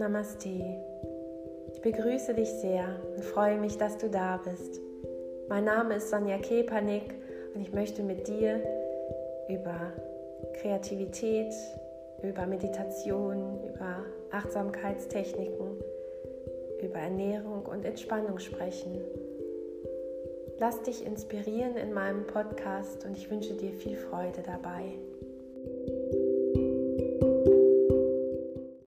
Namaste. Ich begrüße dich sehr und freue mich, dass du da bist. Mein Name ist Sonja Kepanik und ich möchte mit dir über Kreativität, über Meditation, über Achtsamkeitstechniken, über Ernährung und Entspannung sprechen. Lass dich inspirieren in meinem Podcast und ich wünsche dir viel Freude dabei.